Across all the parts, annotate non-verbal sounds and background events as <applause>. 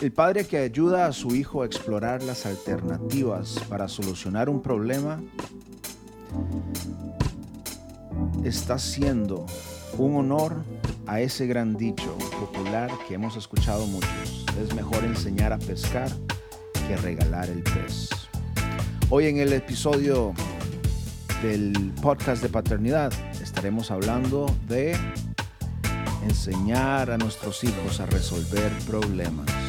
El padre que ayuda a su hijo a explorar las alternativas para solucionar un problema está haciendo un honor a ese gran dicho popular que hemos escuchado muchos. Es mejor enseñar a pescar que regalar el pez. Hoy en el episodio del podcast de paternidad estaremos hablando de enseñar a nuestros hijos a resolver problemas.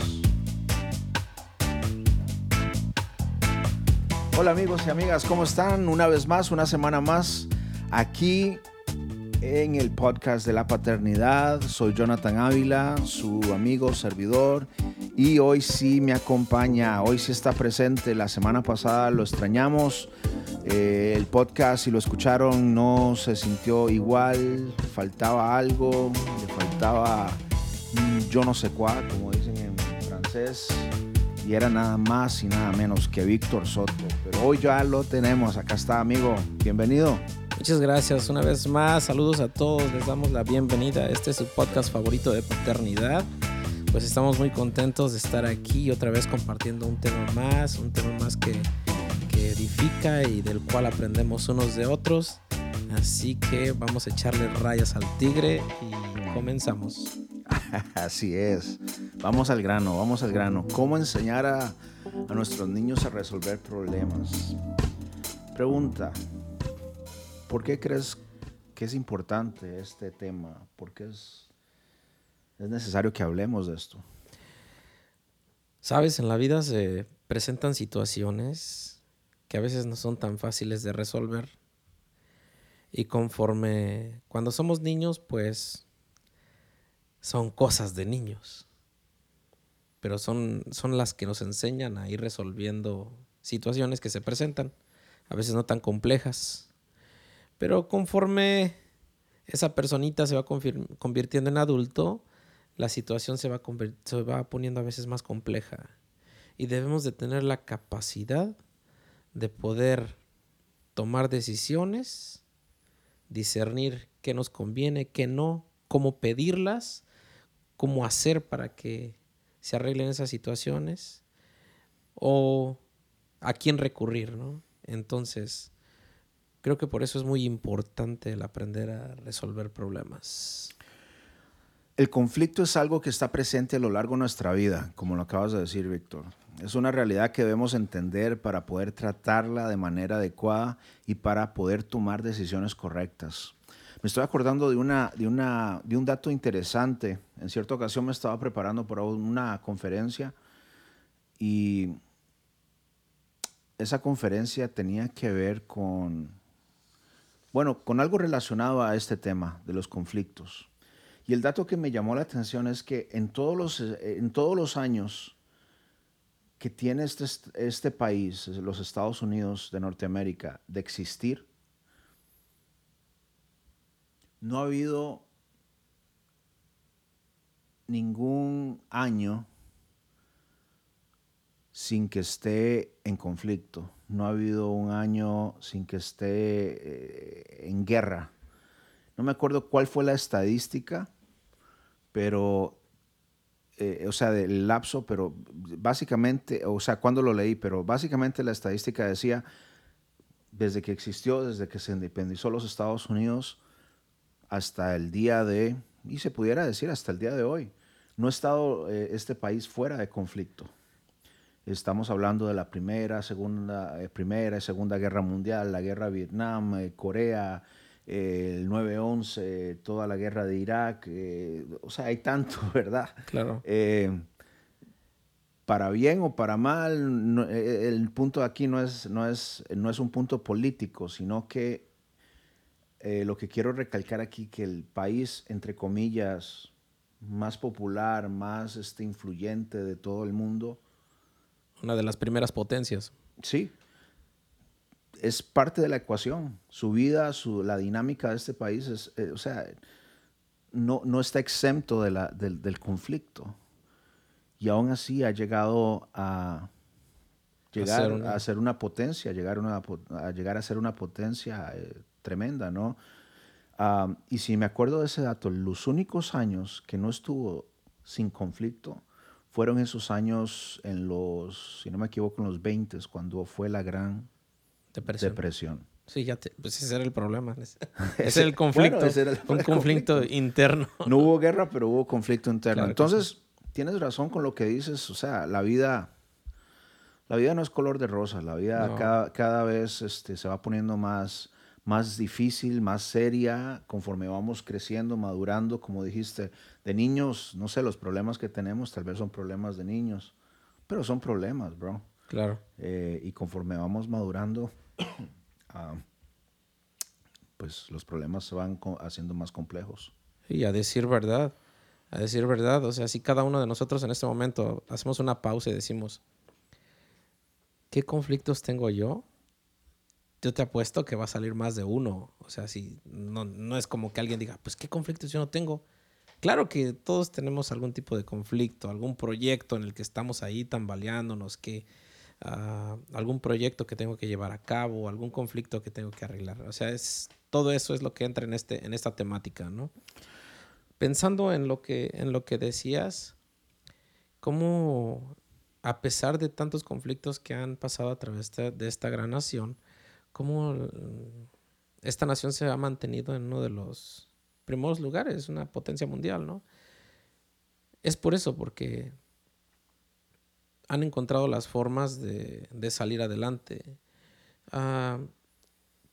Hola amigos y amigas, ¿cómo están? Una vez más, una semana más, aquí en el podcast de la paternidad. Soy Jonathan Ávila, su amigo, servidor, y hoy sí me acompaña, hoy sí está presente. La semana pasada lo extrañamos. Eh, el podcast, si lo escucharon, no se sintió igual, faltaba algo, le faltaba yo no sé cuál, como dicen en francés y era nada más y nada menos que Víctor Soto. Pero hoy ya lo tenemos, acá está amigo, bienvenido. Muchas gracias una vez más, saludos a todos, les damos la bienvenida. Este es su podcast favorito de paternidad. Pues estamos muy contentos de estar aquí otra vez compartiendo un tema más, un tema más que, que edifica y del cual aprendemos unos de otros. Así que vamos a echarle rayas al tigre y comenzamos. <laughs> Así es. Vamos al grano, vamos al grano. ¿Cómo enseñar a, nuestros niños a resolver problemas? Pregunta, ¿por qué crees que es importante este tema? ¿Por qué es, es necesario que hablemos de esto? Sabes, en la vida se presentan situaciones que a veces no son tan fáciles de resolver. Y conforme cuando somos niños, pues son cosas de niños, pero son, son las que nos enseñan a ir resolviendo situaciones que se presentan, a veces no tan complejas, pero conforme esa personita se va convirtiendo en adulto, la situación se va, se va poniendo a veces más compleja. Y debemos de tener la capacidad de poder tomar decisiones, discernir qué nos conviene, qué no, cómo pedirlas cómo hacer para que se arreglen esas situaciones o a quién recurrir, ¿no? Entonces, creo que por eso es muy importante el aprender a resolver problemas. El conflicto es algo que está presente a lo largo de nuestra vida, como lo acabas de decir, Víctor. Es una realidad que debemos entender para poder tratarla de manera adecuada y para poder tomar decisiones correctas. Me estoy acordando de, una, de, una, de un dato interesante. En cierta ocasión me estaba preparando para una conferencia y esa conferencia tenía que ver con, bueno, con algo relacionado a este tema de los conflictos. Y el dato que me llamó la atención es que en todos los, en todos los años que tiene este, este país, los Estados Unidos de Norteamérica, de existir, no ha habido ningún año sin que esté en conflicto. No ha habido un año sin que esté eh, en guerra. No me acuerdo cuál fue la estadística, pero, eh, o sea, del lapso, pero básicamente, o sea, cuando lo leí, pero básicamente la estadística decía, desde que existió, desde que se independizó los Estados Unidos, hasta el día de, y se pudiera decir hasta el día de hoy, no ha estado eh, este país fuera de conflicto. Estamos hablando de la primera, segunda, eh, primera y segunda guerra mundial, la guerra de Vietnam, eh, Corea, el 9-11, toda la guerra de Irak. o sea, hay tanto, <laughs> ¿verdad? Claro. para bien o para mal, el punto aquí no es, no, es, no es un punto político, sino que eh, lo que quiero recalcar aquí, que el país, entre comillas, más popular, más este, influyente de todo el mundo. Una de las primeras potencias. Sí. Es parte de la ecuación. Su vida, su, la dinámica de este país, es, eh, o sea, no, no está exento de la, del, conflicto. Y aún así ha llegado a llegar a ser una, potencia, llegar a, llegar a ser una potencia eh, tremenda, ¿no? y si me acuerdo de ese dato, los únicos años que no estuvo sin conflicto fueron esos años en los, si no me equivoco, en los 20, cuando fue la gran depresión. Sí, ya pues ese era el problema. <laughs> <laughs> Ese, era el conflicto. un conflicto, interno. <laughs> No hubo guerra, pero hubo conflicto interno. Entonces, tienes razón con lo que dices. O sea, la vida, la vida no es color de rosa. La vida cada, cada, vez este, se va poniendo más, más difícil, más seria, conforme vamos creciendo, madurando. Como dijiste, de niños, no sé, los problemas que tenemos tal vez son problemas de niños, pero son problemas, bro. Claro. Eh, y conforme vamos madurando, <clears throat> ah, pues los problemas se van haciendo más complejos. Y a decir verdad, a decir verdad, o sea, si cada uno de nosotros en este momento hacemos una pausa y decimos, ¿qué conflictos tengo yo? Yo te apuesto que va a salir más de uno. O sea, si no, no es como que alguien diga, pues, ¿qué conflictos yo no tengo? Claro que todos tenemos algún tipo de conflicto, algún proyecto en el que estamos ahí tambaleándonos, que uh, algún proyecto que tengo que llevar a cabo, algún conflicto que tengo que arreglar. O sea, es, todo eso es lo que entra en, este, en esta temática, ¿no? Pensando en lo que, en lo que decías, cómo a pesar de tantos conflictos que han pasado a través de esta gran nación, cómo esta nación se ha mantenido en uno de los primeros lugares, una potencia mundial, ¿no? Es por eso, porque han encontrado las formas de, salir adelante. Ah,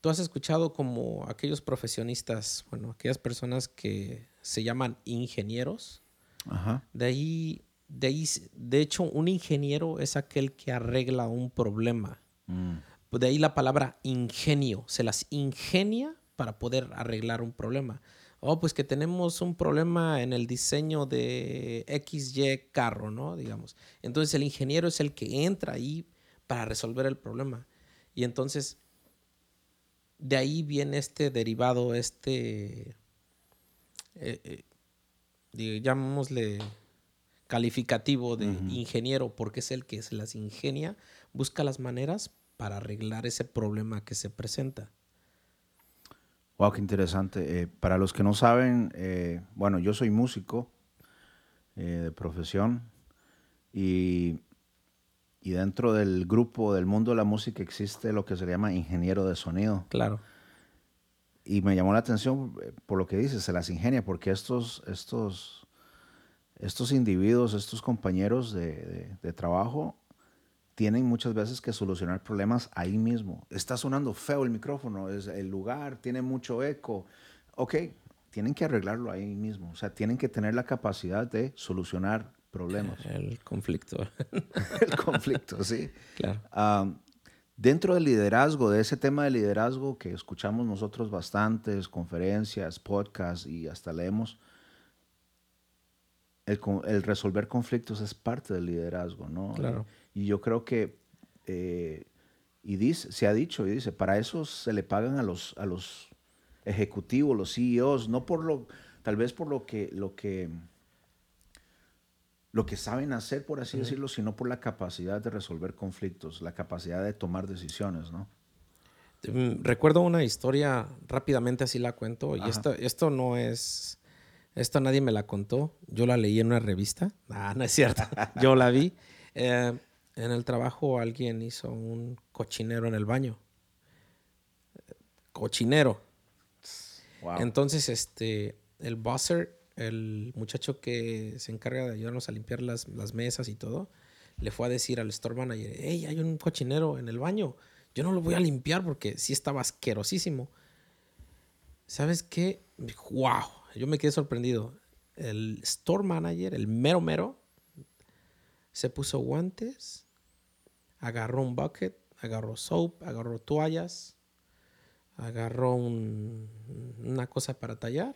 Tú has escuchado como aquellos profesionistas, bueno, aquellas personas que se llaman ingenieros. Ajá. De ahí, de ahí, de hecho, un ingeniero es aquel que arregla un problema. Mm. De ahí la palabra ingenio, se las ingenia para poder arreglar un problema oh, pues que tenemos un problema en el diseño de XY carro, ¿no? Digamos. Entonces el ingeniero es el que entra ahí para resolver el problema. Y entonces de ahí viene este derivado, este, eh, eh, llamémosle calificativo de ingeniero, porque es el que se las ingenia, busca las maneras para arreglar ese problema que se presenta. Wow, qué interesante. Eh, para los que no saben, eh, bueno, yo soy músico eh, de profesión y, y, dentro del grupo del mundo de la música existe lo que se llama ingeniero de sonido. Claro. Y me llamó la atención por lo que dices, se las ingenia, porque estos, estos, estos individuos, estos compañeros de, de trabajo, tienen muchas veces que solucionar problemas ahí mismo. Está sonando feo el micrófono, es el lugar tiene mucho eco. Ok, tienen que arreglarlo ahí mismo. O sea, tienen que tener la capacidad de solucionar problemas. <laughs> El conflicto. <laughs> el conflicto, sí. Claro. dentro del liderazgo, de ese tema de liderazgo que escuchamos nosotros bastantes, conferencias, podcasts y hasta leemos, el, el resolver conflictos es parte del liderazgo, ¿no? Claro. Y yo creo que, eh, y dice, se ha dicho, y dice, para eso se le pagan a los, a los ejecutivos, los CEOs, no por lo, tal vez por lo que, lo que, lo que saben hacer, por así decirlo, sino por la capacidad de resolver conflictos, la capacidad de tomar decisiones, ¿no? Mm, recuerdo una historia, rápidamente así la cuento, y esto, esto no es, esto nadie me la contó, yo la leí en una revista, <laughs> ah, no es cierto, <laughs> yo la vi. Eh, en el trabajo alguien hizo un cochinero en el baño. Cochinero. Entonces, este, el bosser, el muchacho que se encarga de ayudarnos a limpiar las, mesas y todo, le fue a decir al store manager, hey, hay un cochinero en el baño. Yo no lo voy a limpiar porque sí estaba asquerosísimo. ¿Sabes qué? Wow, yo me quedé sorprendido. El store manager, el mero mero, se puso guantes, agarró un bucket, agarró soap, agarró toallas, agarró una cosa para tallar.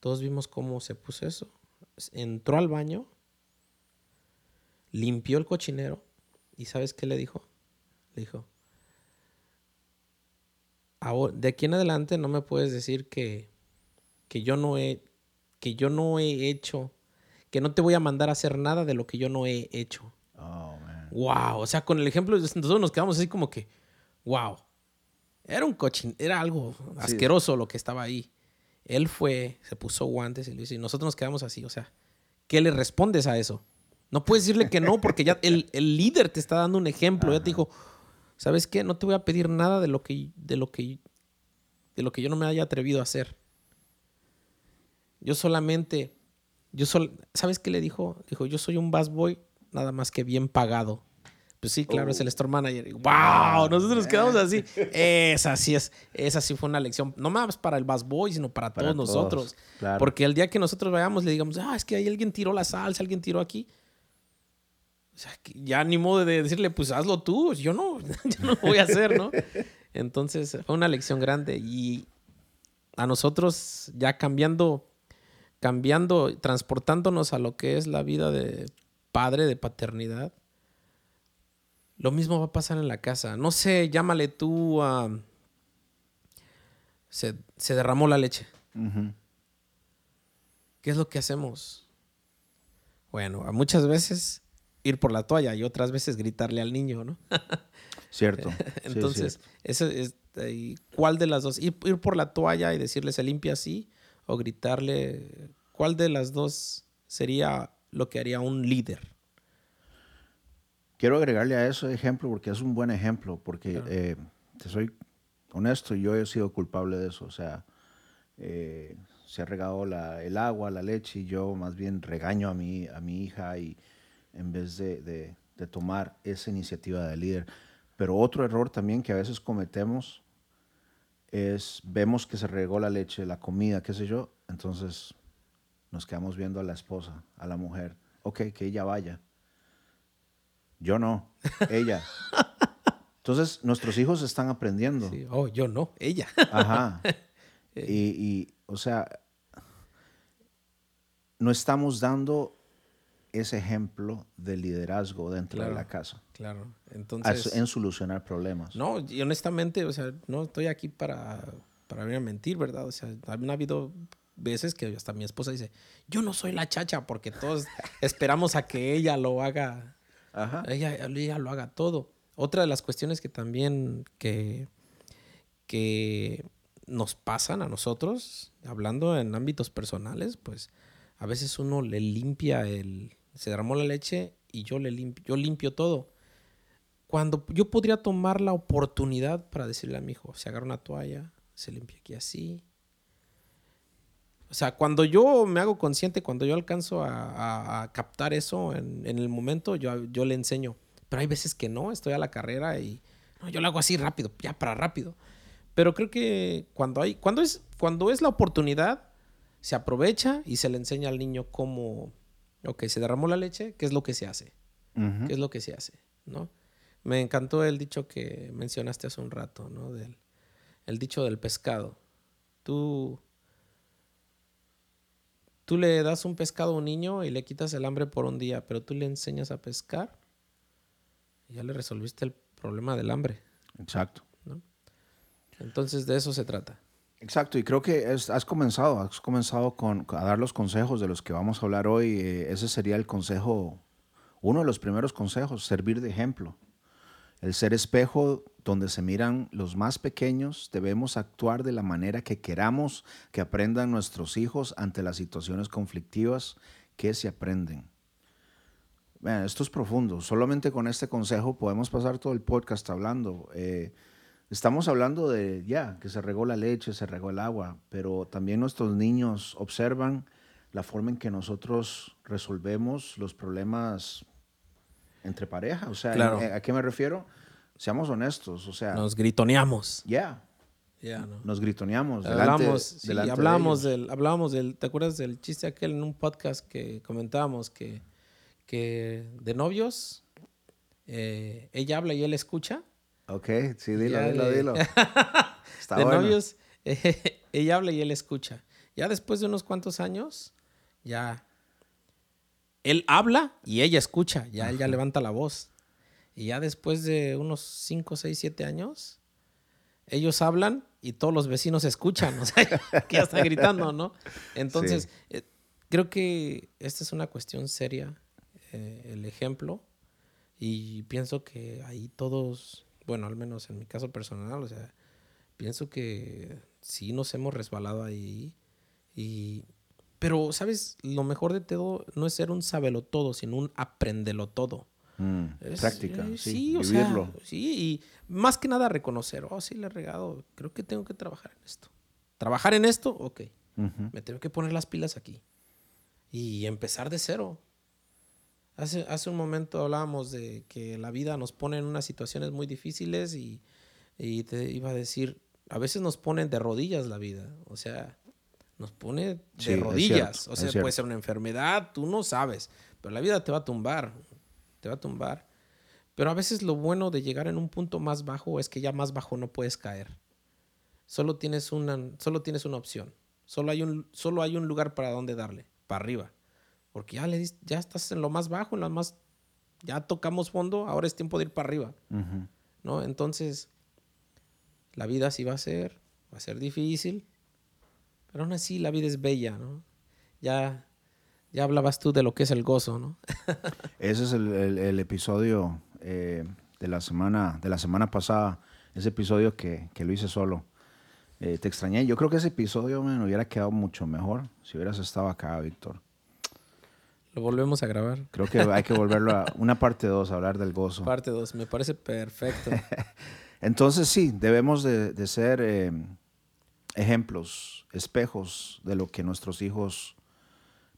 Todos vimos cómo se puso eso. Entró al baño, limpió el cochinero y ¿sabes qué le dijo? Le dijo, de aquí en adelante no me puedes decir que, que yo no he que yo no he hecho, que no te voy a mandar a hacer nada de lo que yo no he hecho. Oh, wow. O sea, con el ejemplo, nosotros nos quedamos así como que, wow. Era un cochín, era algo asqueroso lo que estaba ahí. Él fue, se puso guantes y lo hizo, y nosotros nos quedamos así. O sea, ¿qué le respondes a eso? No puedes decirle que no porque ya el, líder te está dando un ejemplo. Ya te dijo, ¿sabes qué? No te voy a pedir nada de lo que, de lo que, de lo que yo no me haya atrevido a hacer. Yo solamente, yo ¿sabes qué le dijo? Dijo, yo soy un bass boy nada más que bien pagado. Pues sí, claro, es el oh. store manager. ¡Wow! Ah, nosotros nos quedamos así. Esa sí es, esa sí fue una lección, no más para el Bass Boy, sino para, todos, nosotros. Porque el día que nosotros vayamos le digamos, ah, es que ahí alguien tiró la salsa, alguien tiró aquí. O sea, ya ni modo de decirle, pues hazlo tú. Yo no, <laughs> yo no voy a hacer, ¿no? Entonces fue una lección grande y a nosotros ya cambiando, cambiando, transportándonos a lo que es la vida de padre, de paternidad lo mismo va a pasar en la casa. No sé, llámale tú a... Se, derramó la leche. ¿Qué es lo que hacemos? Bueno, muchas veces ir por la toalla y otras veces gritarle al niño, ¿no? <laughs> cierto. <laughs> Entonces, Eso es, ¿cuál de las dos? Ir, ir, por la toalla y decirle se limpia así o gritarle, ¿cuál de las dos sería lo que haría un líder? quiero agregarle a ese ejemplo porque es un buen ejemplo, porque eh, te soy honesto, yo he sido culpable de eso. O sea, eh, se ha regado el agua, la leche, y yo más bien regaño a mi, a mi hija y en vez de, tomar esa iniciativa de líder. Pero otro error también que a veces cometemos es, vemos que se regó la leche, la comida, qué sé yo, entonces nos quedamos viendo a la esposa, a la mujer, ok, que ella vaya yo no, ella. <laughs> Entonces, nuestros hijos están aprendiendo. Oh, yo no, ella. Ajá. <laughs> Y, o sea, no estamos dando ese ejemplo de liderazgo dentro de la casa. Claro. Entonces. En solucionar problemas. No, y honestamente, o sea, no estoy aquí para, para venir a mentir, ¿verdad? O sea, han habido veces que hasta mi esposa dice, yo no soy la chacha porque todos <laughs> esperamos a que ella lo haga ella, lo haga todo. Otra de las cuestiones que también que, que nos pasan a nosotros, hablando en ámbitos personales, pues a veces uno le limpia el... Se derramó la leche y yo le limpio, yo limpio todo. Cuando yo podría tomar la oportunidad para decirle a mi hijo, se agarra una toalla, se limpia aquí así, o sea, cuando yo me hago consciente, cuando yo alcanzo a, captar eso en, el momento, yo, yo le enseño. Pero hay veces que no, estoy a la carrera y yo lo hago así rápido, ya para rápido. Pero creo que cuando hay, cuando es, cuando es la oportunidad, se aprovecha y se le enseña al niño cómo, ok, se derramó la leche, ¿qué es lo que se hace? ¿Qué es lo que se hace? ¿No? Me encantó el dicho que mencionaste hace un rato, ¿no? Del, el dicho del pescado. Tú Tú le das un pescado a un niño y le quitas el hambre por un día, pero tú le enseñas a pescar y ya le resolviste el problema del hambre. Exacto. Entonces de eso se trata. Exacto, y creo que has comenzado, has comenzado con, a dar los consejos de los que vamos a hablar hoy. Eh, ese sería el consejo, uno de los primeros consejos, servir de ejemplo. El ser espejo donde se miran los más pequeños, debemos actuar de la manera que queramos que aprendan nuestros hijos ante las situaciones conflictivas que se aprenden. esto es profundo. Solamente con este consejo podemos pasar todo el podcast hablando. Eh, estamos hablando de ya, que se regó la leche, se regó el agua, pero también nuestros niños observan la forma en que nosotros resolvemos los problemas entre pareja. O sea, ¿a qué me refiero? Seamos honestos, o sea... Nos gritoneamos. Ya. Nos gritoneamos. Hablamos, hablamos, del, hablábamos del... ¿Te acuerdas del chiste aquel en un podcast que comentábamos que, que de novios eh, ella habla y él escucha? Ok, sí, dilo, dilo, dilo. <laughs> de novios <laughs> ella habla y él escucha. Ya después de unos cuantos años, ya él habla y ella escucha, ya él ya levanta la voz. Y ya después de unos 5, 6, 7 años, ellos hablan y todos los vecinos escuchan, o sea, <laughs> que ya están gritando, ¿no? Entonces, eh, creo que esta es una cuestión seria, eh, el ejemplo, y pienso que ahí todos, bueno, al menos en mi caso personal, o sea, pienso que sí nos hemos resbalado ahí y Pero, ¿sabes? Lo mejor de todo no es ser un sabelo todo, sino un aprendelo todo. Mm, Es- práctica, eh, sí, o sea, vivirlo. sí, y más que nada reconocer, oh, sí, le he regado, creo que tengo que trabajar en esto. ¿Trabajar en esto? Ok, Ujú. me tengo que poner las pilas aquí. Y empezar de cero. Hace, hace un momento hablábamos de que la vida nos pone en unas situaciones muy difíciles y, y te iba a decir, a veces nos ponen de rodillas la vida. O sea, nos pone de Sí, rodillas. cierto, o sea, puede ser una enfermedad, tú no sabes, pero la vida te va a tumbar, te va a tumbar. Pero a veces lo bueno de llegar en un punto más bajo es que ya más bajo no puedes caer. Solo tienes una, solo tienes una opción. Solo hay un, solo hay un lugar para donde darle, para arriba. Porque ya le ya estás en lo más bajo, en lo más, ya tocamos fondo, ahora es tiempo de ir para arriba. ¿no? Entonces, la vida sí va a ser, va a ser difícil, pero aún así la vida es bella, ¿no? Ya, ya hablabas tú de lo que es el gozo, ¿no? <laughs> Ese es el, el- el episodio eh, de, la semana, de la semana pasada, ese episodio que, que lo hice solo. Eh, te extrañé. Yo creo que ese episodio me hubiera quedado mucho mejor si hubieras estado acá, Víctor. Lo volvemos a grabar. Creo que hay que volverlo a una parte 2, hablar del gozo. Parte 2, me parece perfecto. <laughs> Entonces sí, debemos de, de ser eh, ejemplos, espejos de lo que nuestros hijos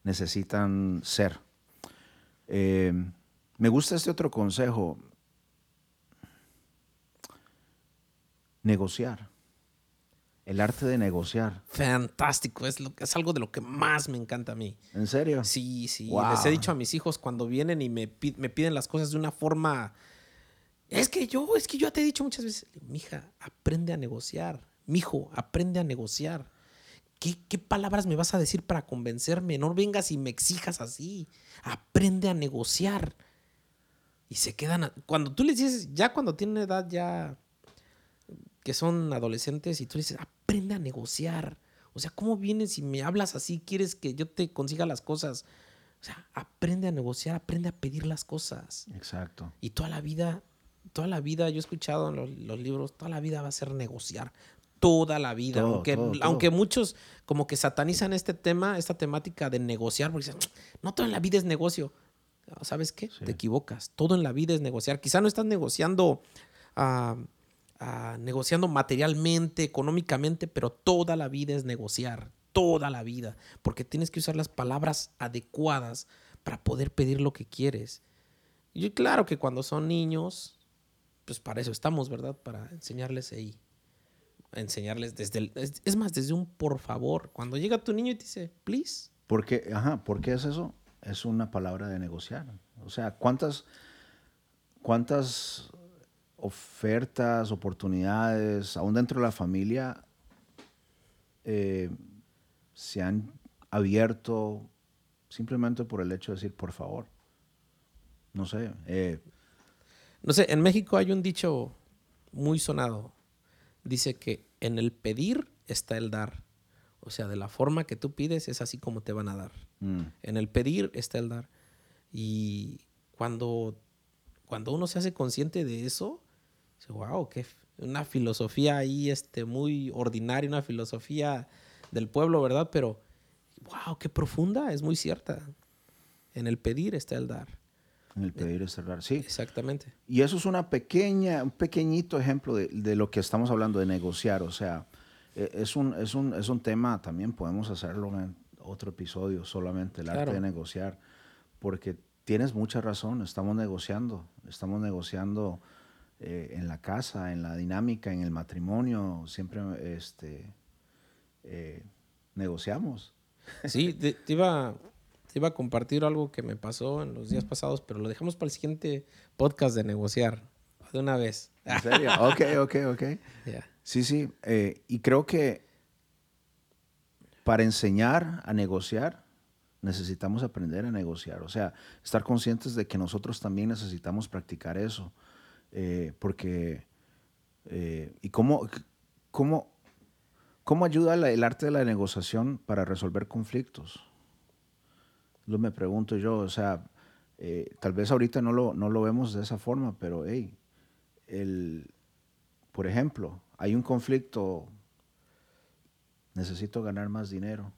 necesitan ser. Eh, me gusta este otro consejo, negociar, el arte de negociar. Fantástico, es, lo, es algo de lo que más me encanta a mí. ¿En serio? Sí, sí. Wow. Les he dicho a mis hijos cuando vienen y me, me piden las cosas de una forma. Es que yo, es que yo ya te he dicho muchas veces, mija, aprende a negociar. Mijo, aprende a negociar. ¿Qué, ¿Qué palabras me vas a decir para convencerme? No vengas y me exijas así. Aprende a negociar. Y se quedan. a- Cuando tú les dices, ya cuando tienen edad, ya que son adolescentes, y tú les dices, aprende a negociar. O sea, ¿cómo vienes y me hablas así? ¿Quieres que yo te consiga las cosas? O sea, aprende a negociar, aprende a pedir las cosas. Exacto. Y toda la vida, toda la vida, yo he escuchado en los, los libros, toda la vida va a ser negociar. Toda la vida. Todo, aunque, todo, todo. aunque muchos como que satanizan este tema, esta temática de negociar, porque dicen, no todo en la vida es negocio. ¿Sabes qué? Sí. Te equivocas. Todo en la vida es negociar. Quizá no estás negociando, ah, ah, negociando materialmente, económicamente, pero toda la vida es negociar. Toda la vida. Porque tienes que usar las palabras adecuadas para poder pedir lo que quieres. Y claro que cuando son niños, pues para eso estamos, ¿verdad? Para enseñarles ahí. Enseñarles desde el, es, es más, desde un por favor. Cuando llega tu niño y te dice, please. ¿Por qué, ajá, ¿por qué es eso? Es una palabra de negociar. O sea, ¿cuántas, cuántas ofertas, oportunidades, aún dentro de la familia, eh, se han abierto simplemente por el hecho de decir, por favor? No sé. eh, No sé, en México hay un dicho muy sonado. Dice que en el pedir está el dar. O sea, de la forma que tú pides es así como te van a dar. mm, En el pedir está el dar. Y cuando, cuando uno se hace consciente de eso, dice, wow, qué una filosofía ahí este, muy ordinaria, una filosofía del pueblo, ¿verdad? Pero, wow, qué profunda, es muy cierta. En el pedir está el dar. En el pedir es cerrar. Sí. Exactamente. Y eso es una pequeña, un pequeñito ejemplo de, de lo que estamos hablando de negociar. O sea, eh, es un, es un, es un tema, también podemos hacerlo en otro episodio, solamente el arte de negociar, porque tienes mucha razón, estamos negociando, estamos negociando eh, en la casa, en la dinámica, en el matrimonio, siempre este, eh, negociamos. Sí, te, te iba, te iba a compartir algo que me pasó en los días pasados, pero lo dejamos para el siguiente podcast de negociar. De una vez. ¿En serio? <laughs> ok, ok, ok. Sí, sí. eh, y creo que para enseñar a negociar, necesitamos aprender a negociar. O sea, estar conscientes de que nosotros también necesitamos practicar eso. eh, porque, eh, ¿y cómo, cómo, cómo ayuda la- el arte de la negociación para resolver conflictos? Lo me pregunto yo, o sea, eh, tal vez ahorita no lo, no lo vemos de esa forma, pero, hey, el, por ejemplo, hay un conflicto, necesito ganar más dinero.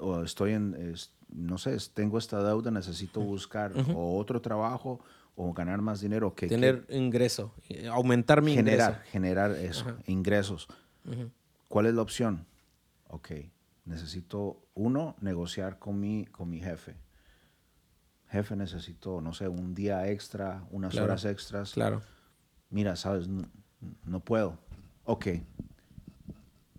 o estoy en, no sé, tengo esta deuda, necesito buscar o otro trabajo o ganar más dinero. Que, Tener ingreso, eh, aumentar mi generar, ingreso. Generar eso, ingresos. ¿Cuál es la opción? Ok, necesito, uno, negociar con mi, con mi jefe. Jefe, necesito, no sé, un día extra, unas horas extras. Claro. Mira, sabes, no puedo. Ok.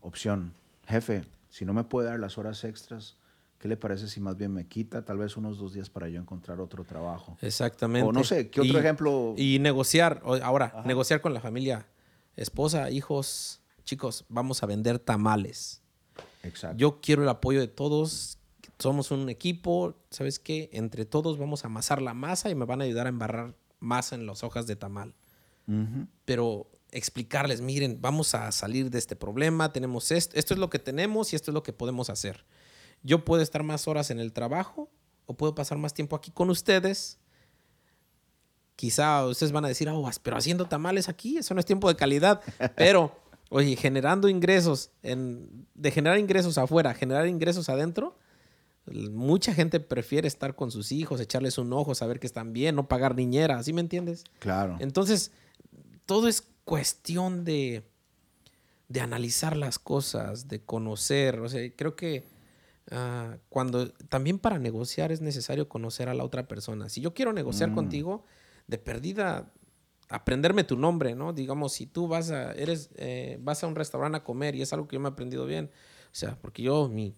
Opción. Jefe, si no me puede dar las horas extras, ¿Qué le parece si más bien me quita tal vez unos dos días para yo encontrar otro trabajo? Exactamente. O no sé, ¿qué otro ejemplo? Y negociar, ahora, negociar con la familia, esposa, hijos, chicos, vamos a vender tamales. Exacto. Yo quiero el apoyo de todos, somos un equipo, ¿sabes qué? Entre todos vamos a amasar la masa y me van a ayudar a embarrar masa en las hojas de tamal. Pero explicarles, miren, vamos a salir de este problema, tenemos esto, esto es lo que tenemos y esto es lo que podemos hacer yo puedo estar más horas en el trabajo o puedo pasar más tiempo aquí con ustedes. Quizá ustedes van a decir, oh, pero haciendo tamales aquí, eso no es tiempo de calidad. <laughs> Pero, oye, generando ingresos, en, de generar ingresos afuera, generar ingresos adentro, mucha gente prefiere estar con sus hijos, echarles un ojo, saber que están bien, no pagar niñera, ¿sí me entiendes? Claro. Entonces, todo es cuestión de, de analizar las cosas, de conocer. O sea, creo que Ah, cuando también para negociar es necesario conocer a la otra persona. Si yo quiero negociar mm. contigo, de perdida, aprenderme tu nombre, ¿no? Digamos, si tú vas a, eres, eh, vas a un restaurante a comer y es algo que yo me he aprendido bien, o sea, porque yo, mi,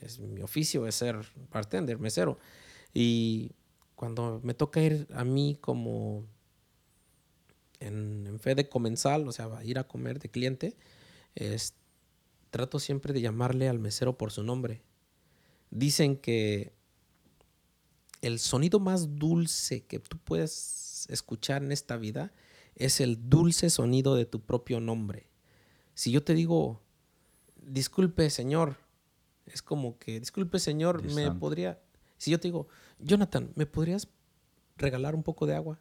es, mi oficio es ser bartender, mesero. Y cuando me toca ir a mí como en, fe de comensal, o sea, ir a comer de cliente, trato siempre de llamarle al mesero por su nombre. Dicen que el sonido más dulce que tú puedes escuchar en esta vida es el dulce sonido de tu propio nombre. Si yo te digo, disculpe señor, es como que, disculpe señor, me podría, si yo te digo, Jonathan, ¿me podrías regalar un poco de agua?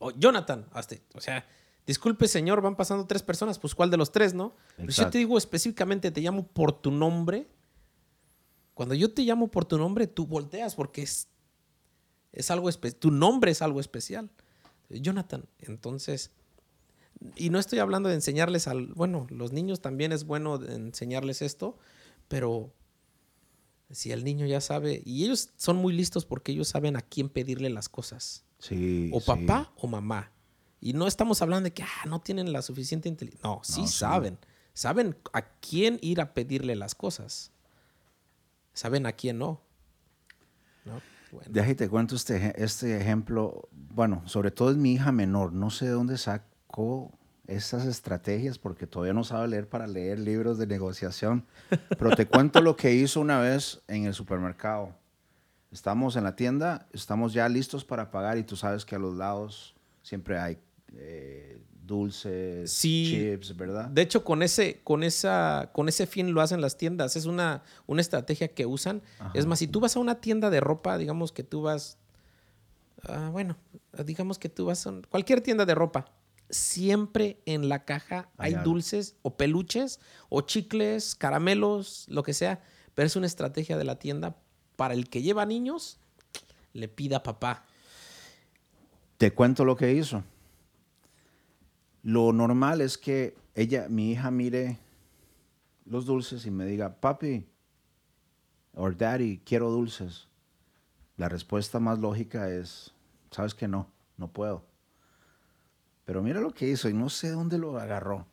o Jonathan, o sea, disculpe señor, van pasando tres personas, pues ¿cuál de los tres, no? Pero si yo te digo específicamente, te llamo por tu nombre, cuando yo te llamo por tu nombre, tú volteas porque es, es algo especial. Tu nombre es algo especial. Jonathan. Entonces, y no estoy hablando de enseñarles al. Bueno, los niños también es bueno enseñarles esto, pero si el niño ya sabe. Y ellos son muy listos porque ellos saben a quién pedirle las cosas. Sí. O papá o mamá. Y no estamos hablando de que ah, no tienen la suficiente inteligencia. No, sí saben. Saben a quién ir a pedirle las cosas saben a quién no. ¿No? Bueno. te cuento este, este ejemplo. Bueno, sobre todo es mi hija menor. No sé de dónde sacó estas estrategias porque todavía no sabe leer para leer libros de negociación. Pero te cuento lo que hizo una vez en el supermercado. Estamos en la tienda, estamos ya listos para pagar y tú sabes que a los lados siempre hay eh, dulces, chips, ¿verdad? De hecho, con ese, con esa, con ese fin lo hacen las tiendas. Es una, una estrategia que usan. Es más, si tú vas a una tienda de ropa, digamos que tú vas, ah, bueno, digamos que tú vas a cualquier tienda de ropa, siempre en la caja hay, dulces o peluches o chicles, caramelos, lo que sea. Pero es una estrategia de la tienda para el que lleva niños, le pida papá. Te cuento lo que hizo lo normal es que ella, mi hija, mire los dulces y me diga, papi o daddy, quiero dulces. La respuesta más lógica es, sabes que no, no puedo. Pero mira lo que hizo y no sé dónde lo agarró.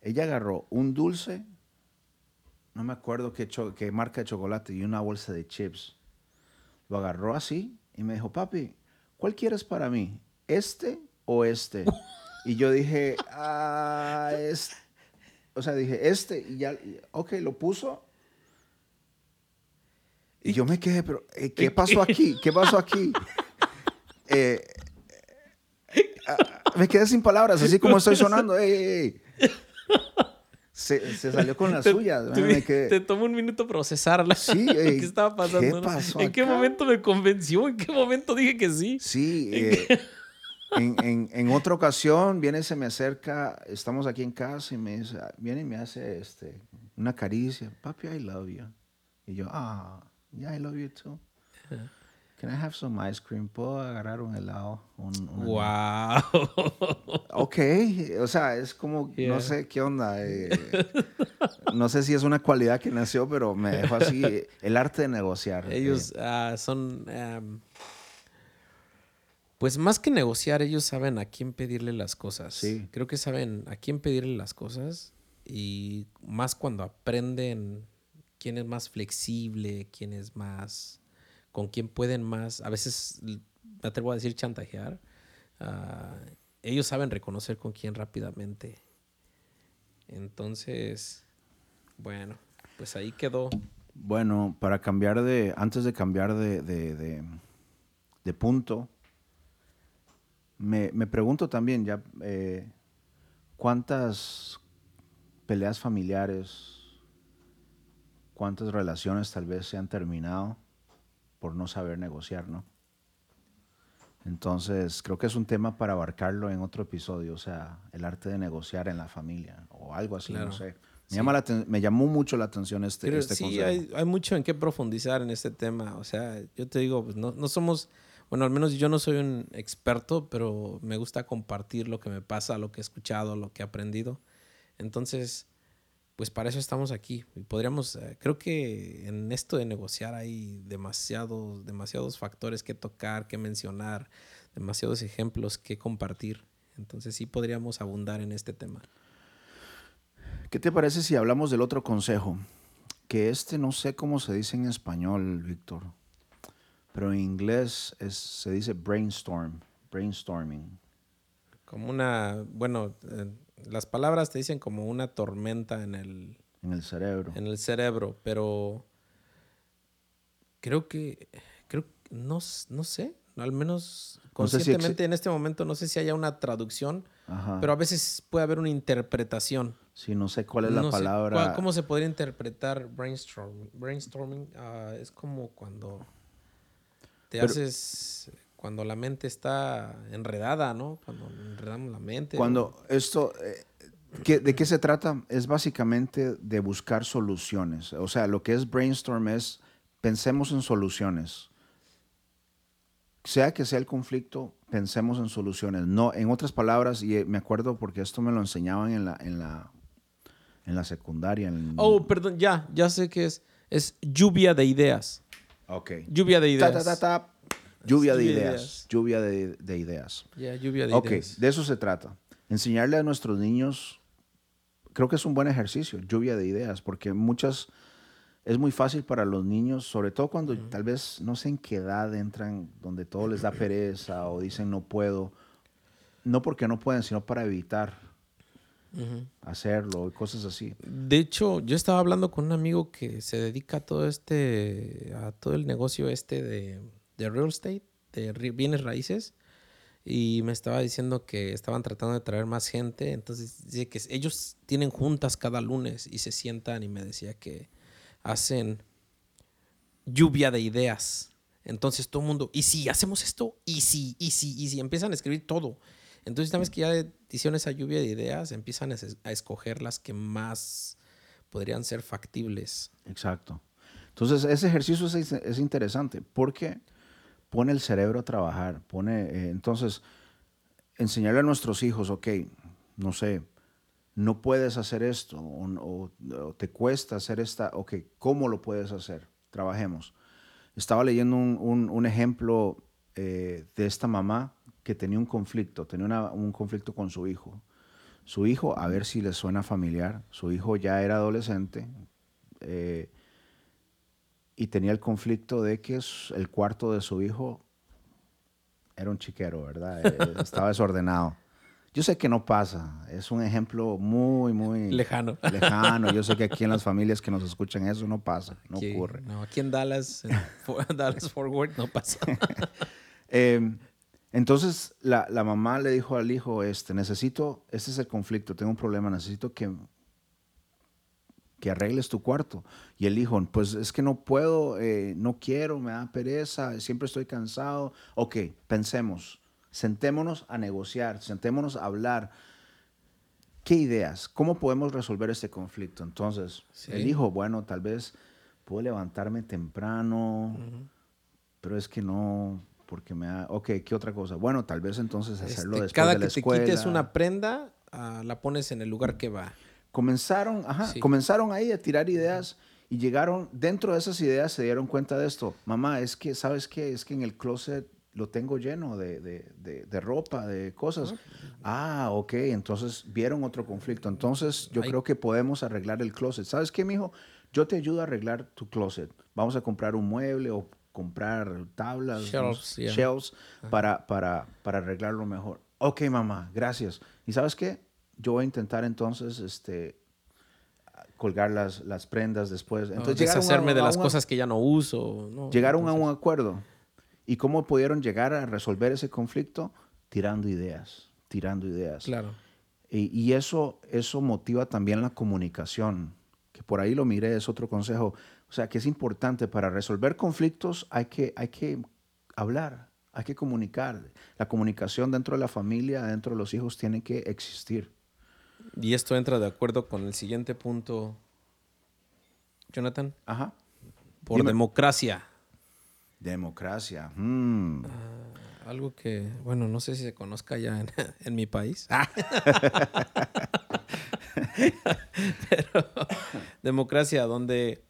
Ella agarró un dulce, no me acuerdo qué, qué marca de chocolate y una bolsa de chips. Lo agarró así y me dijo, papi, ¿cuál quieres para mí? ¿Este o este? <laughs> Y yo dije, ah, es, o sea, dije, este, y ya, ok, lo puso. Y yo me quedé, pero, eh, ¿qué pasó aquí? ¿Qué pasó aquí? <laughs> Eh, ah, me quedé sin palabras, así como estoy sonando. Se, salió con la suya. Te, tomó un minuto procesarla. Sí, <laughs> ¿qué estaba pasando? ¿En qué momento me convenció? ¿En qué momento dije que sí? Sí. Eh, en, en, otra ocasión viene, se me acerca, estamos aquí en casa y me dice, viene y me hace este, una caricia. Papi, I love you. Y yo, ah, yeah, I love you too. Can I have some ice cream? ¿Puedo agarrar un helado? wow. <laughs> Ok, o sea, es como, no sé qué onda. Eh, no sé si es una cualidad que nació, pero me dejó así el arte de negociar. Ellos eh. ah, son, pues más que negociar, ellos saben a quién pedirle las cosas. Sí. Creo que saben a quién pedirle las cosas y más cuando aprenden quién es más flexible, quién es más con quién pueden más, a veces me atrevo a decir chantajear, ah, ellos saben reconocer con quién rápidamente. Entonces, bueno, pues ahí quedó. Bueno, para cambiar de, antes de cambiar de, de, punto, me, pregunto también ya, eh, ¿cuántas peleas familiares, cuántas relaciones tal vez se han terminado por no saber negociar, ¿no? Entonces, creo que es un tema para abarcarlo en otro episodio, o sea, el arte de negociar en la familia o algo así, no sé. Me, llama la me, llamó mucho la atención este, este sí, hay, hay, mucho en qué profundizar en este tema. O sea, yo te digo, pues no, no somos, bueno, al menos yo no soy un experto, pero me gusta compartir lo que me pasa, lo que he escuchado, lo que he aprendido. Entonces, pues para eso estamos aquí. Podríamos, eh, creo que en esto de negociar hay demasiados, demasiados factores que tocar, que mencionar, demasiados ejemplos que compartir. Entonces sí podríamos abundar en este tema. ¿Qué te parece si hablamos del otro consejo? Que este no sé cómo se dice en español, Víctor, pero en inglés es, se dice brainstorm, brainstorming. Como una, bueno, eh, las palabras te dicen como una tormenta en el... En el cerebro. En el cerebro, pero creo que, creo, no, no sé, al menos conscientemente en este momento no sé si haya una traducción, pero a veces puede haber una interpretación. Sí, no sé cuál es la palabra. ¿Cómo se podría interpretar brainstorming? Brainstorming ah, es como cuando te haces cuando la mente está enredada, ¿no? Cuando enredamos la mente. Cuando esto, eh, ¿de qué se trata? Es básicamente de buscar soluciones. O sea, lo que es brainstorm es, pensemos en soluciones. Sea que sea el conflicto, pensemos en soluciones. No, en otras palabras, y eh, me acuerdo porque esto me lo enseñaban en la, en la, en la secundaria. Oh, perdón, ya, ya sé que es. Es lluvia de ideas. Ok. Lluvia de ideas. Lluvia de ideas. Lluvia de, ideas. Ya, lluvia de Ok, ideas. de eso se trata. Enseñarle a nuestros niños, creo que es un buen ejercicio, lluvia de ideas, porque muchas, es muy fácil para los niños, sobre todo cuando tal vez no sé en qué edad entran, donde todo les da pereza o dicen no puedo, no porque no pueden, sino para evitar hacerlo y cosas así. De hecho, yo estaba hablando con un amigo que se dedica a todo este, a todo el negocio este de de real estate, de bienes raíces, y me estaba diciendo que estaban tratando de traer más gente, entonces dice que ellos tienen juntas cada lunes y se sientan y me decía que hacen lluvia de ideas. Entonces todo el mundo, ¿y si hacemos esto? ¿Y si? ¿Y si? ¿Y si? Empiezan a escribir todo. Entonces, una vez que ya hicieron esa lluvia de ideas, empiezan a escoger las que más podrían ser factibles. Exacto. Entonces, ese ejercicio es, es interesante porque pone el cerebro a trabajar, pone, eh, entonces, enseñarle a nuestros hijos, ok, no sé, no puedes hacer esto, o, te cuesta hacer esta, ok, ¿cómo lo puedes hacer? Trabajemos. Estaba leyendo un, ejemplo eh, de esta mamá que tenía un conflicto, tenía un conflicto con su hijo. Su hijo, a ver si le suena familiar, su hijo ya era adolescente, eh, y tenía el conflicto de que el cuarto de su hijo era un chiquero, ¿verdad? Eh, <laughs> estaba desordenado. Yo sé que no pasa, es un ejemplo muy, muy lejano. <laughs> Lejano. Yo sé que aquí en las familias que nos escuchan eso no pasa, no ocurre. No, aquí en Dallas, en <laughs> Dallas Forward no pasa. Em, entonces la, la, mamá le dijo al hijo, este, necesito, este es el conflicto, tengo un problema, necesito que que arregles tu cuarto. Y el hijo, pues es que no puedo, eh, no quiero, me da pereza, siempre estoy cansado. Ok, pensemos, sentémonos a negociar, sentémonos a hablar. ¿Qué ideas? ¿Cómo podemos resolver este conflicto? Entonces, el hijo, bueno, tal vez puedo levantarme temprano, pero es que no, porque me da, ok, ¿qué otra cosa? Bueno, tal vez entonces hacerlo Este, después cada de la que escuela. te quites una prenda, ah, la pones en el lugar que va. Comenzaron, ajá, Sí. comenzaron ahí a tirar ideas y llegaron, dentro de esas ideas se dieron cuenta de esto. Mamá, es que, ¿sabes qué? Es que en el closet lo tengo lleno de, de- de- de ropa, de cosas. Ah, ok, entonces vieron otro conflicto. Entonces yo Ay. creo que podemos arreglar el closet. ¿Sabes qué, mijo? Yo te ayudo a arreglar tu closet. Vamos a comprar un mueble o comprar tablas, Shelves, no yeah. shelves para, para, para arreglarlo mejor. Ok, mamá, gracias. ¿Y sabes qué? Yo voy a intentar entonces este, colgar las, las prendas después. O Entonces llegaron a- deshacerme de a las cosas que ya no uso. ¿no? Llegaron a un acuerdo. ¿Y cómo pudieron llegar a resolver ese conflicto? Tirando ideas, tirando ideas. Claro. Y, y eso, eso motiva también la comunicación, que por ahí lo miré, es otro consejo. O sea, que es importante para resolver conflictos hay que, hay que hablar, hay que comunicar. La comunicación dentro de la familia, dentro de los hijos, tiene que existir. Y esto entra de acuerdo con el siguiente punto, Jonathan, Ajá. por Dime. democracia. Democracia. mm. Algo que, bueno, no sé si se conozca ya en, <laughs> en mi país. Ah. <laughs> Pero democracia, donde,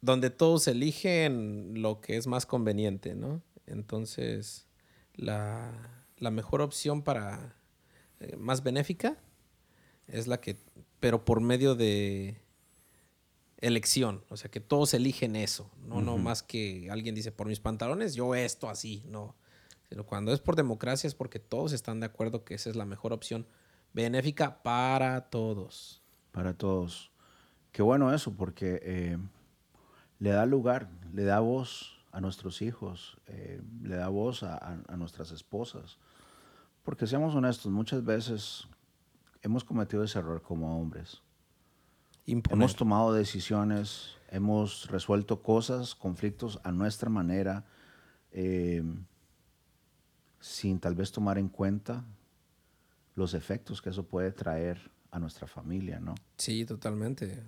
donde todos eligen lo que es más conveniente, ¿no? Entonces, la, la mejor opción para eh, más benéfica es la que, pero por medio de elección, o sea, que todos eligen eso, no, no más que alguien dice por mis pantalones, yo esto así, no. Sino cuando es por democracia es porque todos están de acuerdo que esa es la mejor opción benéfica para todos. para todos. Qué bueno eso, porque eh, le da lugar, le da voz a nuestros hijos, eh, le da voz a, a- a nuestras esposas. Porque seamos honestos, muchas veces hemos cometido ese error como hombres. Imponer. Hemos tomado decisiones, hemos resuelto cosas, conflictos a nuestra manera, eh, sin tal vez tomar en cuenta los efectos que eso puede traer a nuestra familia, ¿no? Sí, totalmente.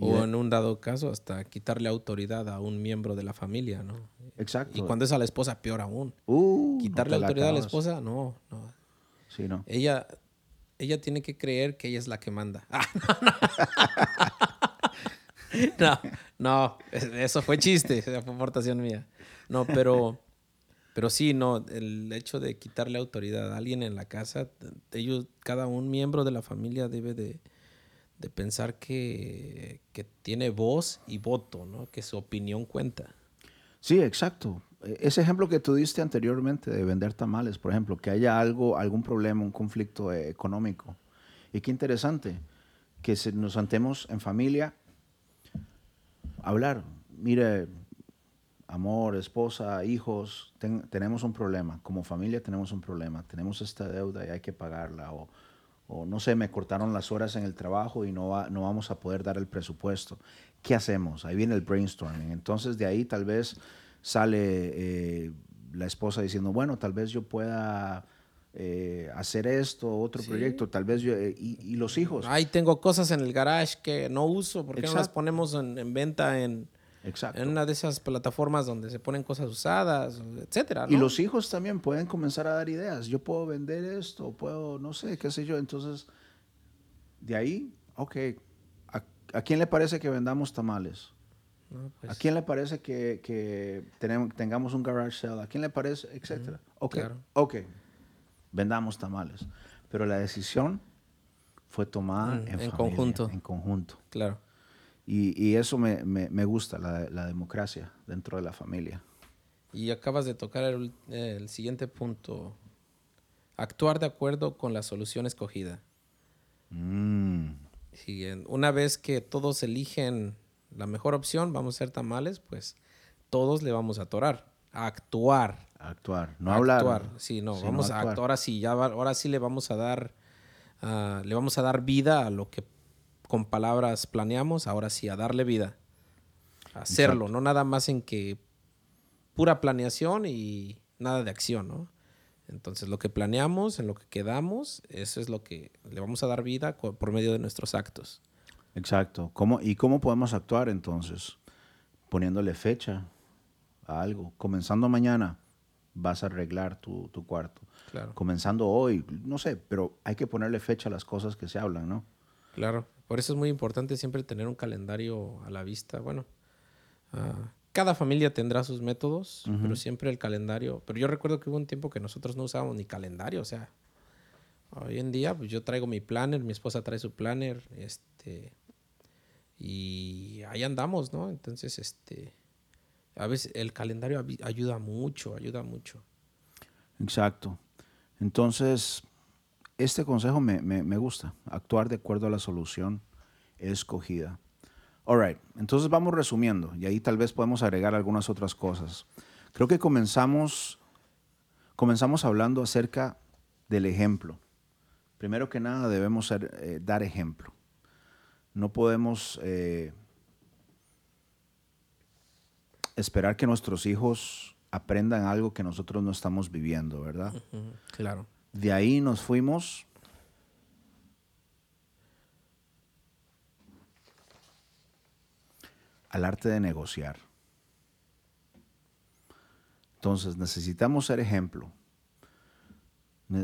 O en un dado caso, hasta quitarle autoridad a un miembro de la familia, ¿no? Exacto. Y cuando es a la esposa, peor aún. Uh, no Quitarle la autoridad a la esposa, no, no. Sí, no. Ella, ella tiene que creer que ella es la que manda. <laughs> Ah, no, no, <laughs> no, eso fue chiste, esa fue aportación mía. No, pero, pero sí, no, el hecho de quitarle autoridad a alguien en la casa, ellos, cada un miembro de la familia debe de, de pensar que, que tiene voz y voto, ¿no? Que su opinión cuenta. Sí, exacto. E- Ese ejemplo que tú diste anteriormente de vender tamales, por ejemplo, que haya algo, algún problema, un conflicto eh, económico. Y qué interesante que nos sentemos en familia a hablar. Mire, amor, esposa, hijos, ten- tenemos un problema. Como familia tenemos un problema. Tenemos esta deuda y hay que pagarla. O, o no sé, me cortaron las horas en el trabajo y no, va- no vamos a poder dar el presupuesto. ¿Qué hacemos? Ahí viene el brainstorming. Entonces de ahí tal vez sale eh, la esposa diciendo, bueno, tal vez yo pueda eh, hacer esto, otro Sí. proyecto, tal vez yo, eh, y, y los hijos. Ay, tengo cosas en el garage que no uso, ¿por qué no las ponemos en, en venta en, Exacto. en una de esas plataformas donde se ponen cosas usadas, etcétera? Y ¿no? los hijos también pueden comenzar a dar ideas. Yo puedo vender esto, puedo, no sé, qué sé yo. Entonces, de ahí, ok, ¿a, a quién le parece que vendamos tamales? No, pues, ¿A quién le parece que, que tenemos, tengamos un garage sale? ¿A quién le parece? Etcétera. ok, claro. ok, vendamos tamales. Pero la decisión fue tomada Mm, en, en familia, conjunto. En conjunto. Claro. Y, y eso me, me- me gusta, la, la democracia dentro de la familia. Y acabas de tocar el, el siguiente punto. Actuar de acuerdo con la solución escogida. Mm, una vez que todos eligen la mejor opción, vamos a hacer tamales, pues todos le vamos a atorar. A actuar. actuar, no hablar. actuar. Sí, no, Sí, vamos a actuar. actuar así. Ya va- ahora sí le vamos a dar, ah, le vamos a dar vida a lo que con palabras planeamos. Ahora sí, a darle vida. A hacerlo, Exacto. no nada más en que pura planeación y nada de acción, ¿no? Entonces, lo que planeamos, en lo que quedamos, eso es lo que le vamos a dar vida por medio de nuestros actos. Exacto. ¿Cómo, ¿Y cómo podemos actuar entonces? Poniéndole fecha a algo. Comenzando mañana vas a arreglar tu, tu cuarto. Claro. Comenzando hoy, no sé, pero hay que ponerle fecha a las cosas que se hablan, ¿no? Claro. Por eso es muy importante siempre tener un calendario a la vista. Bueno, ah, cada familia tendrá sus métodos, pero siempre el calendario. Pero yo recuerdo que hubo un tiempo que nosotros no usábamos ni calendario, o sea, hoy en día pues yo traigo mi planner, mi esposa trae su planner, este, y ahí andamos, ¿no? Entonces, este, a veces el calendario ayuda mucho, ayuda mucho. Exacto. Entonces, este consejo me, me, gusta, actuar de acuerdo a la solución escogida. All right, entonces vamos resumiendo y ahí tal vez podemos agregar algunas otras cosas. Creo que comenzamos, comenzamos hablando acerca del ejemplo. Primero que nada debemos eh, dar ejemplo. No podemos eh, esperar que nuestros hijos aprendan algo que nosotros no estamos viviendo, ¿verdad? Claro. De ahí nos fuimos al arte de negociar. Entonces necesitamos ser ejemplo,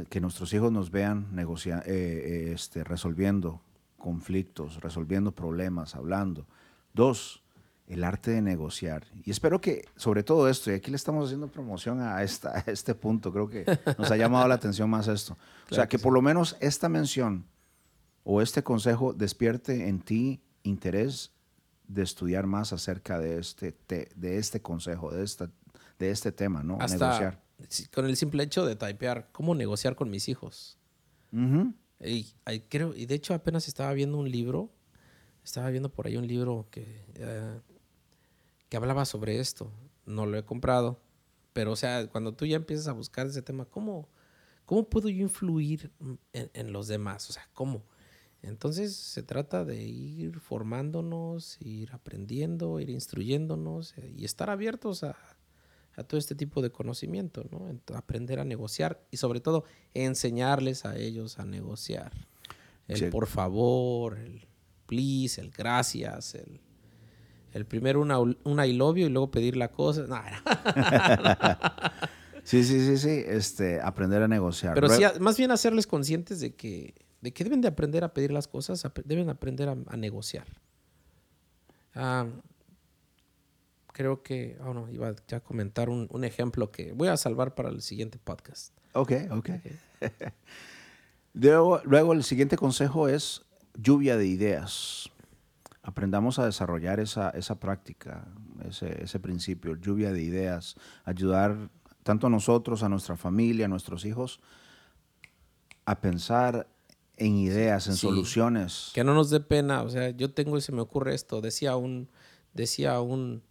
que nuestros hijos nos vean eh, eh, este, resolviendo conflictos, resolviendo problemas, hablando. Dos, el arte de negociar. Y espero que, sobre todo esto, y aquí le estamos haciendo promoción a, esta, este punto, creo que nos ha llamado la atención más esto. o sea, que, por lo menos esta mención o este consejo despierte en ti interés de estudiar más acerca de este, de este consejo, de, esta, de este tema, ¿no? negociar. Con el simple hecho de typear, ¿cómo negociar con mis hijos? y, creo, y de hecho apenas estaba viendo un libro, estaba viendo por ahí un libro que... Eh, que hablaba sobre esto. No lo he comprado, pero o sea, cuando tú ya empiezas a buscar ese tema, ¿cómo, cómo puedo yo influir en, los demás? O sea, ¿cómo? Entonces se trata de ir formándonos, ir aprendiendo, ir instruyéndonos eh, y estar abiertos a, todo este tipo de conocimiento, ¿no? aprender a negociar y sobre todo enseñarles a ellos a negociar. El por favor, el please, el gracias, el el primero una, una y luego pedir la cosa. sí, sí, sí, sí. Este, aprender a negociar. Pero sí, más bien hacerles conscientes de que, de que deben de aprender a pedir las cosas, deben aprender a, negociar. Ah, creo que, oh no, iba a comentar un, un, ejemplo que voy a salvar para el siguiente podcast. Ok, ok. <laughs> luego, luego el siguiente consejo es lluvia de ideas aprendamos a desarrollar esa, esa práctica, ese, ese, principio, lluvia de ideas, ayudar tanto a nosotros, a nuestra familia, a nuestros hijos, a pensar en ideas, en soluciones. Que no nos dé pena, o sea, yo tengo y se me ocurre esto, decía un, decía un,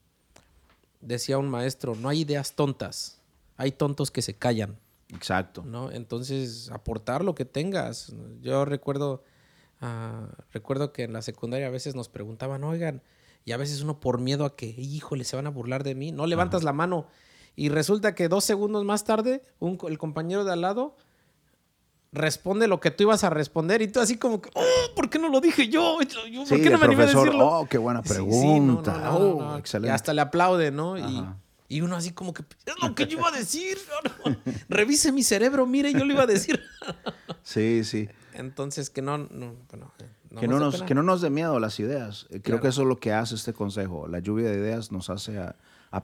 decía un maestro, no hay ideas tontas, hay tontos que se callan. Exacto. ¿no? Entonces, aportar lo que tengas. Yo recuerdo Ah, recuerdo que en la secundaria a veces nos preguntaban, oigan, y a veces uno por miedo a que, híjole, se van a burlar de mí, no levantas la mano. Y resulta que dos segundos más tarde, un, el compañero de al lado responde lo que tú ibas a responder y tú así como que, oh, ¿por qué no lo dije yo? ¿Por qué no me animé a decirlo? Oh, qué buena pregunta. oh, excelente. Y hasta le aplaude, ¿no? Y, y, uno así como que, es lo que yo iba a <laughs> decir. Revise mi cerebro, mire, yo lo iba a decir. sí, sí. Entonces, que no, no, bueno, eh, que, no nos, que no nos dé miedo las ideas. Eh, creo que eso es lo que hace este consejo. La lluvia de ideas nos hace a,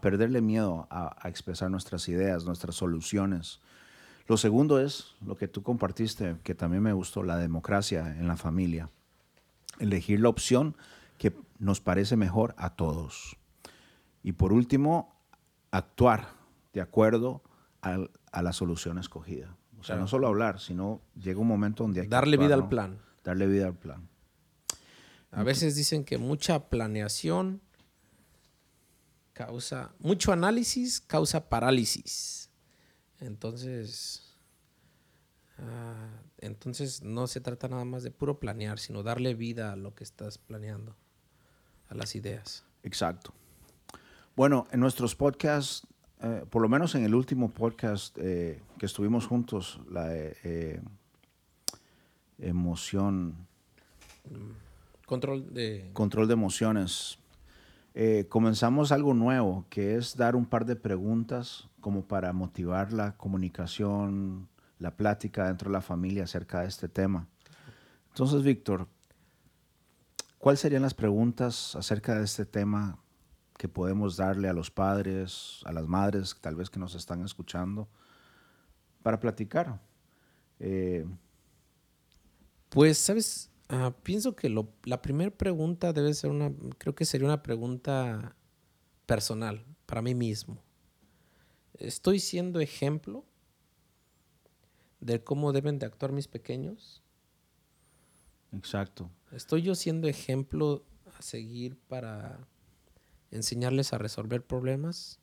perderle miedo a, expresar nuestras ideas, nuestras soluciones. Lo segundo es lo que tú compartiste, que también me gustó, la democracia en la familia. Elegir la opción que nos parece mejor a todos. Y por último, actuar de acuerdo a la solución escogida. O sea, no solo hablar, sino llega un momento donde hay que darle vida al plan. Darle vida al plan. A veces dicen que mucha planeación causa, mucho análisis causa parálisis. Entonces, ah, entonces no se trata nada más de puro planear, sino darle vida a lo que estás planeando, a las ideas. Exacto. Bueno, en nuestros podcasts eh, por lo menos en el último podcast eh, que estuvimos juntos, la eh, emoción. Control de... Control de emociones. Eh, comenzamos algo nuevo, que es dar un par de preguntas como para motivar la comunicación, la plática dentro de la familia acerca de este tema. Entonces, Víctor, ¿cuáles serían las preguntas acerca de este tema que podemos darle a los padres, a las madres, tal vez que nos están escuchando, para platicar? Eh, pues, ¿sabes? Ah, pienso que la primera pregunta debe ser una, creo que sería una pregunta personal, para mí mismo. ¿Estoy siendo ejemplo de cómo deben de actuar mis pequeños? Exacto. ¿Estoy yo siendo ejemplo a seguir para enseñarles a resolver problemas?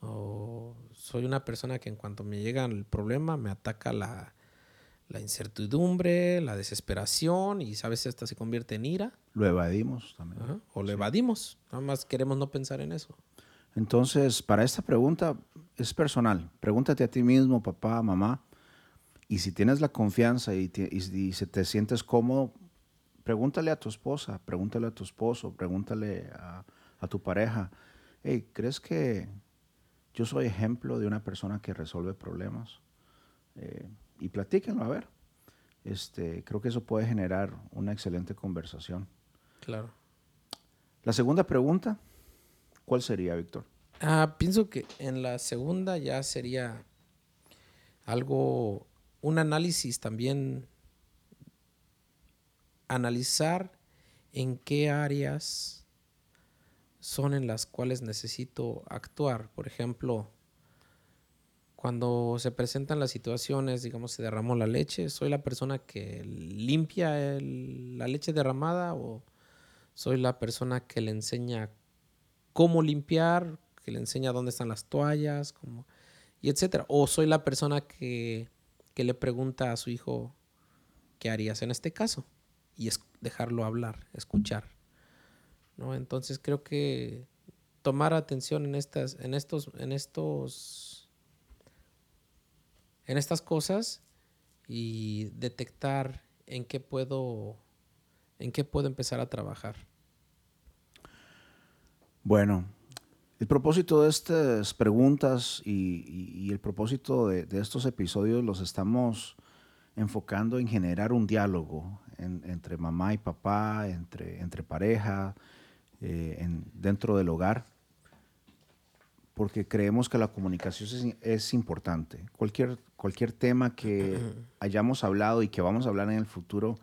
¿O soy una persona que en cuanto me llega el problema me ataca la, la incertidumbre, la desesperación y sabes hasta se convierte en ira. Lo evadimos también. o lo evadimos, nada más queremos no pensar en eso. Entonces, para esta pregunta es personal. Pregúntate a ti mismo, papá, mamá, y si tienes la confianza y, te, y, te sientes cómodo, pregúntale a tu esposa, pregúntale a tu esposo, pregúntale a, tu pareja, hey, ¿crees que yo soy ejemplo de una persona que resuelve problemas? Eh, y platíquenlo a ver. Este, creo que eso puede generar una excelente conversación. Claro. La segunda pregunta, ¿cuál sería, Víctor? Ah, pienso que en la segunda ya sería algo, un análisis también, analizar en qué áreas son en las cuales necesito actuar. Por ejemplo, cuando se presentan las situaciones, digamos, se derramó la leche, ¿soy la persona que limpia la leche derramada o soy la persona que le enseña cómo limpiar, que le enseña dónde están las toallas, cómo, y etcétera? O soy la persona que, que le pregunta a su hijo qué harías en este caso y es dejarlo hablar, escuchar. ¿No? Entonces creo que tomar atención en estas, en estos, en estos en estas cosas y detectar en qué puedo en qué puedo empezar a trabajar. Bueno, el propósito de estas preguntas y, el propósito de, estos episodios los estamos enfocando en generar un diálogo entre mamá y papá, entre, entre pareja, eh, dentro del hogar porque creemos que la comunicación es, importante. Cualquier, cualquier tema que <clears throat> hayamos hablado y que vamos a hablar en el futuro,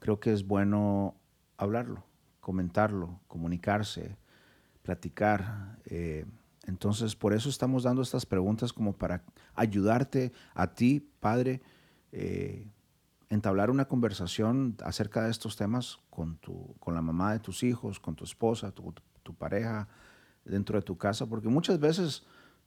creo que es bueno hablarlo, comentarlo, comunicarse, platicar. Eh, entonces, por eso estamos dando estas preguntas como para ayudarte a ti, padre, eh, entablar una conversación acerca de estos temas con, tu, con la mamá de tus hijos, con tu esposa, tu, tu pareja, dentro de tu casa, porque muchas veces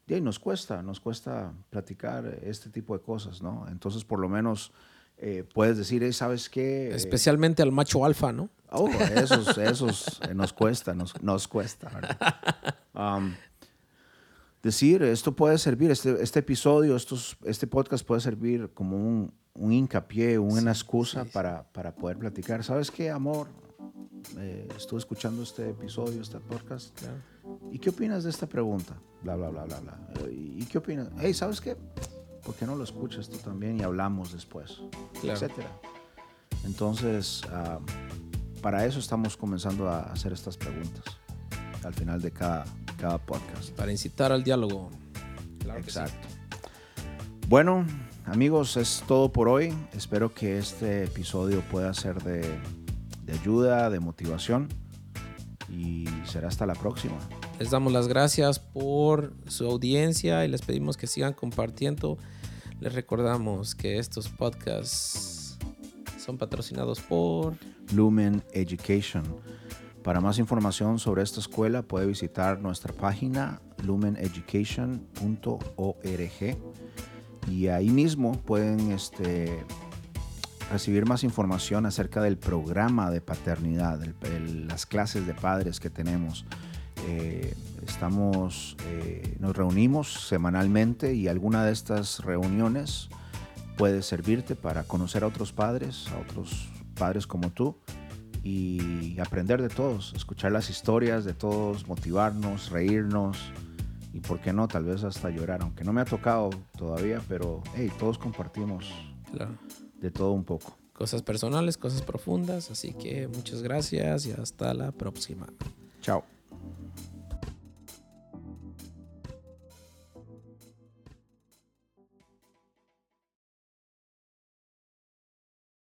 nos cuesta, nos cuesta platicar este tipo de cosas, ¿no? Entonces, por lo menos eh, puedes decir, ¿sabes qué? Especialmente al macho alfa, ¿no? Oh, esos, esos eh, nos cuesta, nos, nos cuesta. Um, decir, esto puede servir, este, este episodio, estos, este podcast puede servir como un, un hincapié, una excusa Para, para poder platicar. ¿Sabes qué, amor? Eh, estuve escuchando este episodio, este podcast. ¿Y qué opinas de esta pregunta? Bla, bla, bla, bla, bla. ¿Y qué opinas? Hey, ¿sabes qué? ¿Por qué no lo escuchas tú también y hablamos después? Etcétera. Entonces, ah, para eso estamos comenzando a hacer estas preguntas al final de cada, cada podcast. Para incitar al diálogo. Exacto. Bueno, amigos, es todo por hoy. Espero que este episodio pueda ser de de ayuda, de motivación. Y será hasta la próxima. Les damos las gracias por su audiencia y les pedimos que sigan compartiendo. Les recordamos que estos podcasts son patrocinados por Lumen Education. Para más información sobre esta escuela puede visitar nuestra página lumeneducation.org y ahí mismo pueden este, recibir más información acerca del programa de paternidad, las clases de padres que tenemos. Eh, estamos, eh, nos reunimos semanalmente y alguna de estas reuniones puede servirte para conocer a otros padres, a otros padres como tú y aprender de todos, escuchar las historias de todos, motivarnos, reírnos y por qué no, tal vez hasta llorar, aunque no me ha tocado todavía, pero hey, todos compartimos de todo un poco. Cosas personales, cosas profundas, así que muchas gracias y hasta la próxima. Chao.